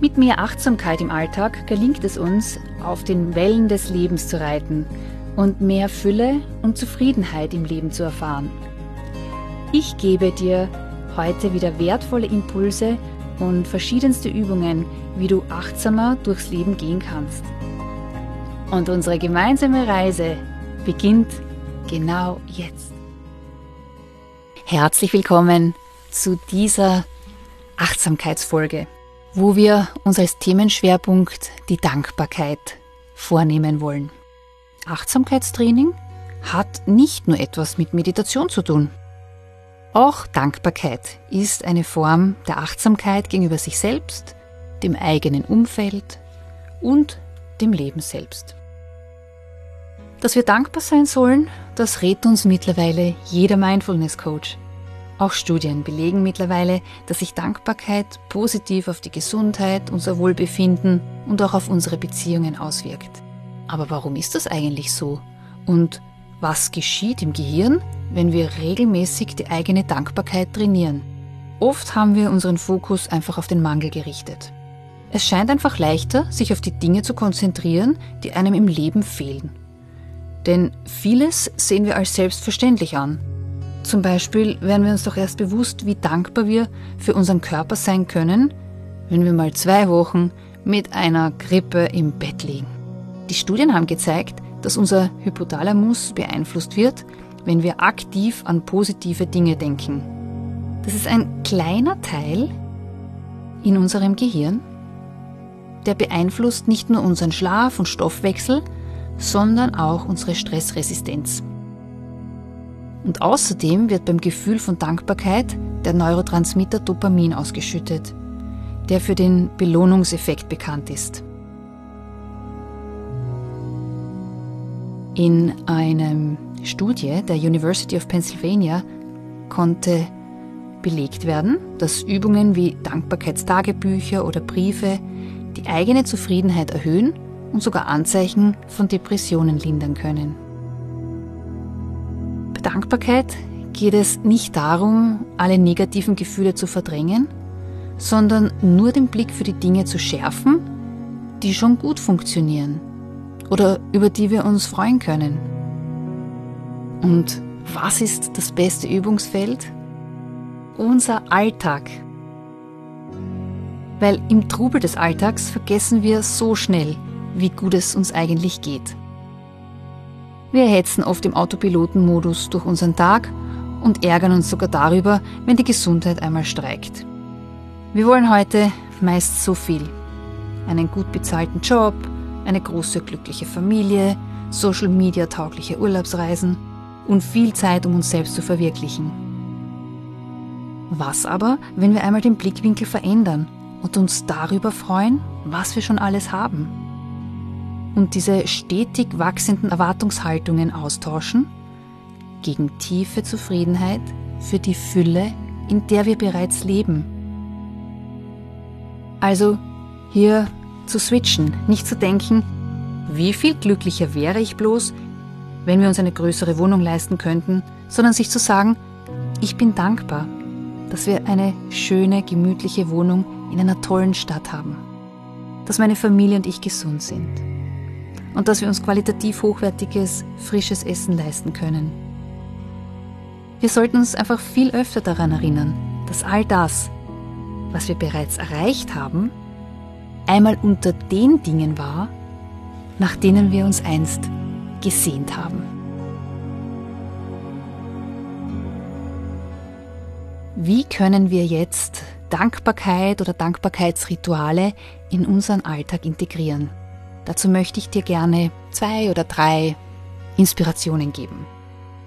Mit mehr Achtsamkeit im Alltag gelingt es uns, auf den Wellen des Lebens zu reiten und mehr Fülle und Zufriedenheit im Leben zu erfahren. Ich gebe dir heute wieder wertvolle Impulse und verschiedenste Übungen, wie du achtsamer durchs Leben gehen kannst. Und unsere gemeinsame Reise beginnt genau jetzt. Herzlich willkommen zu dieser Achtsamkeitsfolge wo wir uns als Themenschwerpunkt die Dankbarkeit vornehmen wollen. Achtsamkeitstraining hat nicht nur etwas mit Meditation zu tun. Auch Dankbarkeit ist eine Form der Achtsamkeit gegenüber sich selbst, dem eigenen Umfeld und dem Leben selbst. Dass wir dankbar sein sollen, das rät uns mittlerweile jeder Mindfulness Coach. Auch Studien belegen mittlerweile, dass sich Dankbarkeit positiv auf die Gesundheit, unser Wohlbefinden und auch auf unsere Beziehungen auswirkt. Aber warum ist das eigentlich so? Und was geschieht im Gehirn, wenn wir regelmäßig die eigene Dankbarkeit trainieren? Oft haben wir unseren Fokus einfach auf den Mangel gerichtet. Es scheint einfach leichter, sich auf die Dinge zu konzentrieren, die einem im Leben fehlen. Denn vieles sehen wir als selbstverständlich an zum Beispiel werden wir uns doch erst bewusst, wie dankbar wir für unseren Körper sein können, wenn wir mal zwei Wochen mit einer Grippe im Bett liegen. Die Studien haben gezeigt, dass unser Hypothalamus beeinflusst wird, wenn wir aktiv an positive Dinge denken. Das ist ein kleiner Teil in unserem Gehirn, der beeinflusst nicht nur unseren Schlaf und Stoffwechsel, sondern auch unsere Stressresistenz. Und außerdem wird beim Gefühl von Dankbarkeit der Neurotransmitter Dopamin ausgeschüttet, der für den Belohnungseffekt bekannt ist. In einem Studie der University of Pennsylvania konnte belegt werden, dass Übungen wie Dankbarkeitstagebücher oder Briefe die eigene Zufriedenheit erhöhen und sogar Anzeichen von Depressionen lindern können. Dankbarkeit geht es nicht darum, alle negativen Gefühle zu verdrängen, sondern nur den Blick für die Dinge zu schärfen, die schon gut funktionieren oder über die wir uns freuen können. Und was ist das beste Übungsfeld? Unser Alltag. Weil im Trubel des Alltags vergessen wir so schnell, wie gut es uns eigentlich geht. Wir hetzen oft im Autopilotenmodus durch unseren Tag und ärgern uns sogar darüber, wenn die Gesundheit einmal streikt. Wir wollen heute meist so viel. Einen gut bezahlten Job, eine große glückliche Familie, Social Media taugliche Urlaubsreisen und viel Zeit, um uns selbst zu verwirklichen. Was aber, wenn wir einmal den Blickwinkel verändern und uns darüber freuen, was wir schon alles haben? Und diese stetig wachsenden Erwartungshaltungen austauschen gegen tiefe Zufriedenheit für die Fülle, in der wir bereits leben. Also hier zu switchen, nicht zu denken, wie viel glücklicher wäre ich bloß, wenn wir uns eine größere Wohnung leisten könnten, sondern sich zu sagen, ich bin dankbar, dass wir eine schöne, gemütliche Wohnung in einer tollen Stadt haben, dass meine Familie und ich gesund sind und dass wir uns qualitativ hochwertiges, frisches Essen leisten können. Wir sollten uns einfach viel öfter daran erinnern, dass all das, was wir bereits erreicht haben, einmal unter den Dingen war, nach denen wir uns einst gesehnt haben. Wie können wir jetzt Dankbarkeit oder Dankbarkeitsrituale in unseren Alltag integrieren? Dazu möchte ich dir gerne zwei oder drei Inspirationen geben.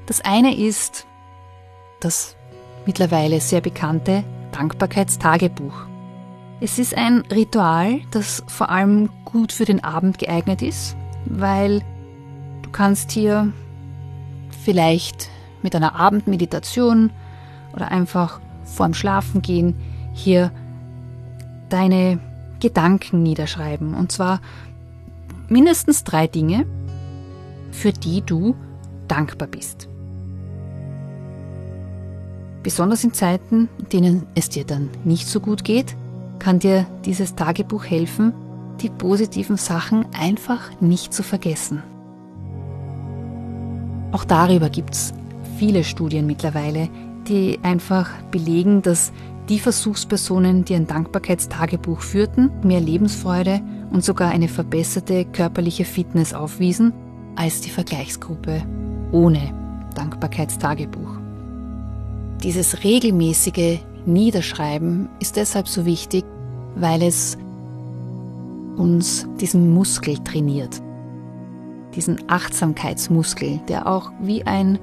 Das eine ist das mittlerweile sehr bekannte Dankbarkeitstagebuch. Es ist ein Ritual, das vor allem gut für den Abend geeignet ist weil du kannst hier vielleicht mit einer Abendmeditation oder einfach vorm Schlafen gehen hier deine Gedanken niederschreiben. Und zwar mindestens drei Dinge, für die du dankbar bist. Besonders in Zeiten, in denen es dir dann nicht so gut geht, kann dir dieses Tagebuch helfen, die positiven Sachen einfach nicht zu vergessen. Auch darüber gibt es viele Studien mittlerweile, die einfach belegen, dass die Versuchspersonen, die ein Dankbarkeitstagebuch führten, mehr Lebensfreude und sogar eine verbesserte körperliche Fitness aufwiesen als die Vergleichsgruppe ohne Dankbarkeitstagebuch. Dieses regelmäßige Niederschreiben ist deshalb so wichtig, weil es uns diesen Muskel trainiert. Diesen Achtsamkeitsmuskel, der auch wie ein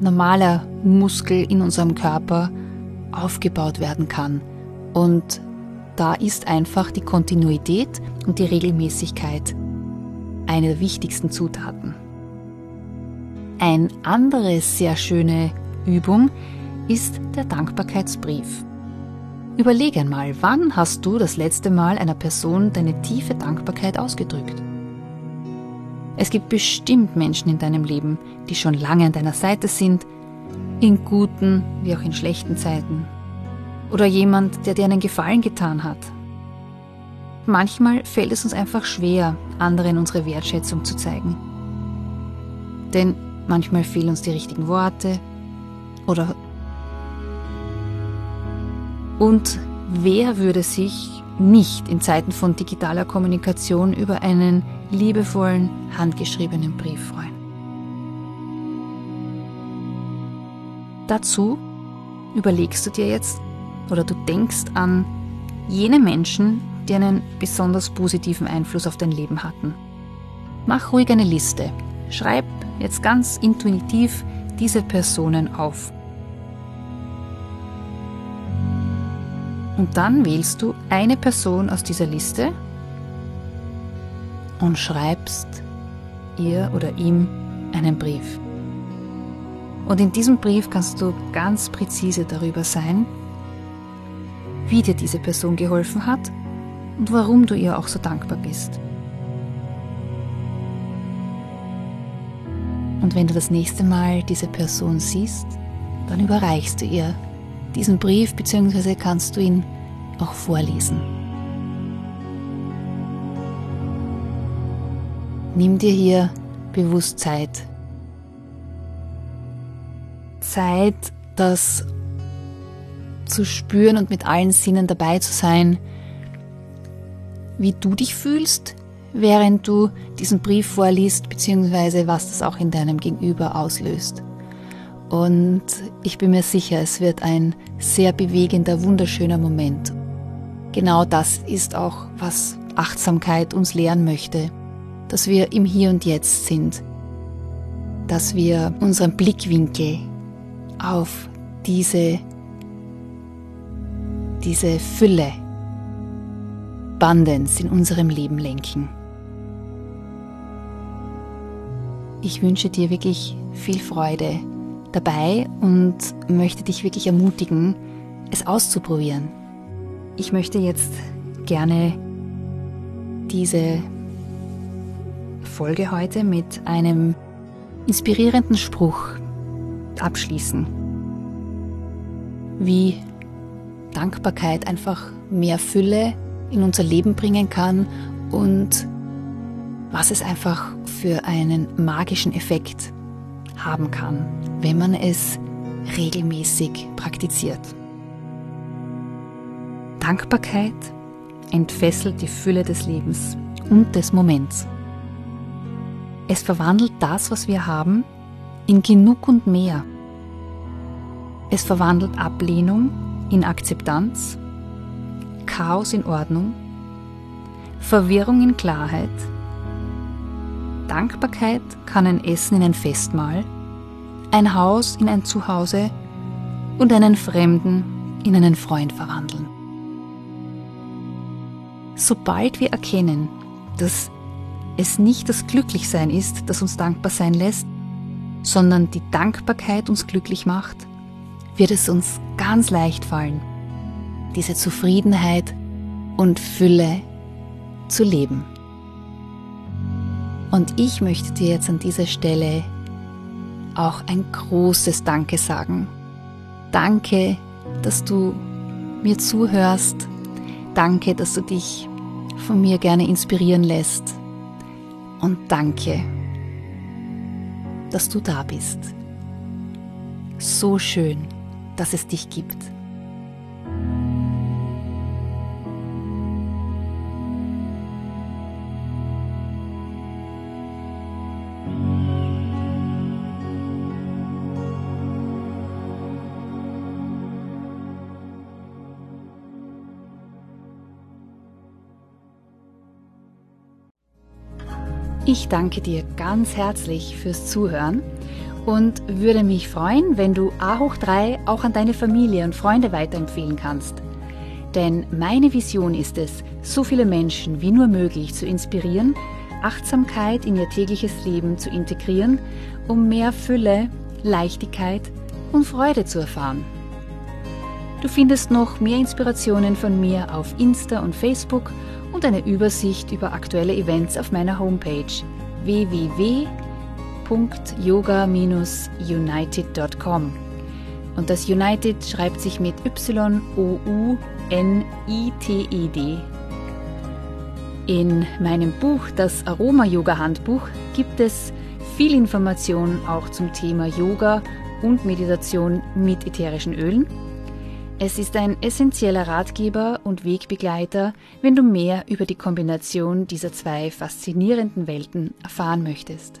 normaler Muskel in unserem Körper aufgebaut werden kann. Und da ist einfach die Kontinuität und die Regelmäßigkeit eine der wichtigsten Zutaten. Eine andere sehr schöne Übung ist der Dankbarkeitsbrief. Überlege einmal, wann hast du das letzte Mal einer Person deine tiefe Dankbarkeit ausgedrückt? Es gibt bestimmt Menschen in deinem Leben, die schon lange an deiner Seite sind, in guten wie auch in schlechten Zeiten. Oder jemand, der dir einen Gefallen getan hat. Manchmal fällt es uns einfach schwer, anderen unsere Wertschätzung zu zeigen. Denn manchmal fehlen uns die richtigen Worte oder und wer würde sich nicht in Zeiten von digitaler Kommunikation über einen liebevollen, handgeschriebenen Brief freuen? Dazu überlegst du dir jetzt oder du denkst an jene Menschen, die einen besonders positiven Einfluss auf dein Leben hatten. Mach ruhig eine Liste. Schreib jetzt ganz intuitiv diese Personen auf. Und dann wählst du eine Person aus dieser Liste und schreibst ihr oder ihm einen Brief. Und in diesem Brief kannst du ganz präzise darüber sein, wie dir diese Person geholfen hat und warum du ihr auch so dankbar bist. Und wenn du das nächste Mal diese Person siehst, dann überreichst du ihr diesen Brief bzw. kannst du ihn auch vorlesen. Nimm dir hier bewusst Zeit. Zeit, das zu spüren und mit allen Sinnen dabei zu sein, wie du dich fühlst, während du diesen Brief vorliest, beziehungsweise was das auch in deinem Gegenüber auslöst. Und ich bin mir sicher, es wird ein sehr bewegender, wunderschöner Moment. Genau das ist auch, was Achtsamkeit uns lehren möchte, dass wir im Hier und Jetzt sind, dass wir unseren Blickwinkel auf diese, diese Fülle Bandens in unserem Leben lenken. Ich wünsche dir wirklich viel Freude dabei und möchte dich wirklich ermutigen, es auszuprobieren. Ich möchte jetzt gerne diese Folge heute mit einem inspirierenden Spruch abschließen, wie Dankbarkeit einfach mehr Fülle in unser Leben bringen kann und was es einfach für einen magischen Effekt haben kann, wenn man es regelmäßig praktiziert. Dankbarkeit entfesselt die Fülle des Lebens und des Moments. Es verwandelt das, was wir haben, in genug und mehr. Es verwandelt Ablehnung in Akzeptanz, Chaos in Ordnung, Verwirrung in Klarheit, Dankbarkeit kann ein Essen in ein Festmahl, ein Haus in ein Zuhause und einen Fremden in einen Freund verwandeln. Sobald wir erkennen, dass es nicht das Glücklichsein ist, das uns dankbar sein lässt, sondern die Dankbarkeit uns glücklich macht, wird es uns ganz leicht fallen, diese Zufriedenheit und Fülle zu leben. Und ich möchte dir jetzt an dieser Stelle auch ein großes Danke sagen. Danke, dass du mir zuhörst. Danke, dass du dich von mir gerne inspirieren lässt. Und danke, dass du da bist. So schön, dass es dich gibt. Ich danke dir ganz herzlich fürs Zuhören und würde mich freuen, wenn du A hoch 3 auch an deine Familie und Freunde weiterempfehlen kannst. Denn meine Vision ist es, so viele Menschen wie nur möglich zu inspirieren, Achtsamkeit in ihr tägliches Leben zu integrieren, um mehr Fülle, Leichtigkeit und Freude zu erfahren. Du findest noch mehr Inspirationen von mir auf Insta und Facebook und eine Übersicht über aktuelle Events auf meiner Homepage www.yoga-united.com. Und das United schreibt sich mit Y-O-U-N-I-T-E-D. In meinem Buch, das Aroma-Yoga-Handbuch, gibt es viel Information auch zum Thema Yoga und Meditation mit ätherischen Ölen es ist ein essentieller Ratgeber und Wegbegleiter, wenn du mehr über die Kombination dieser zwei faszinierenden Welten erfahren möchtest.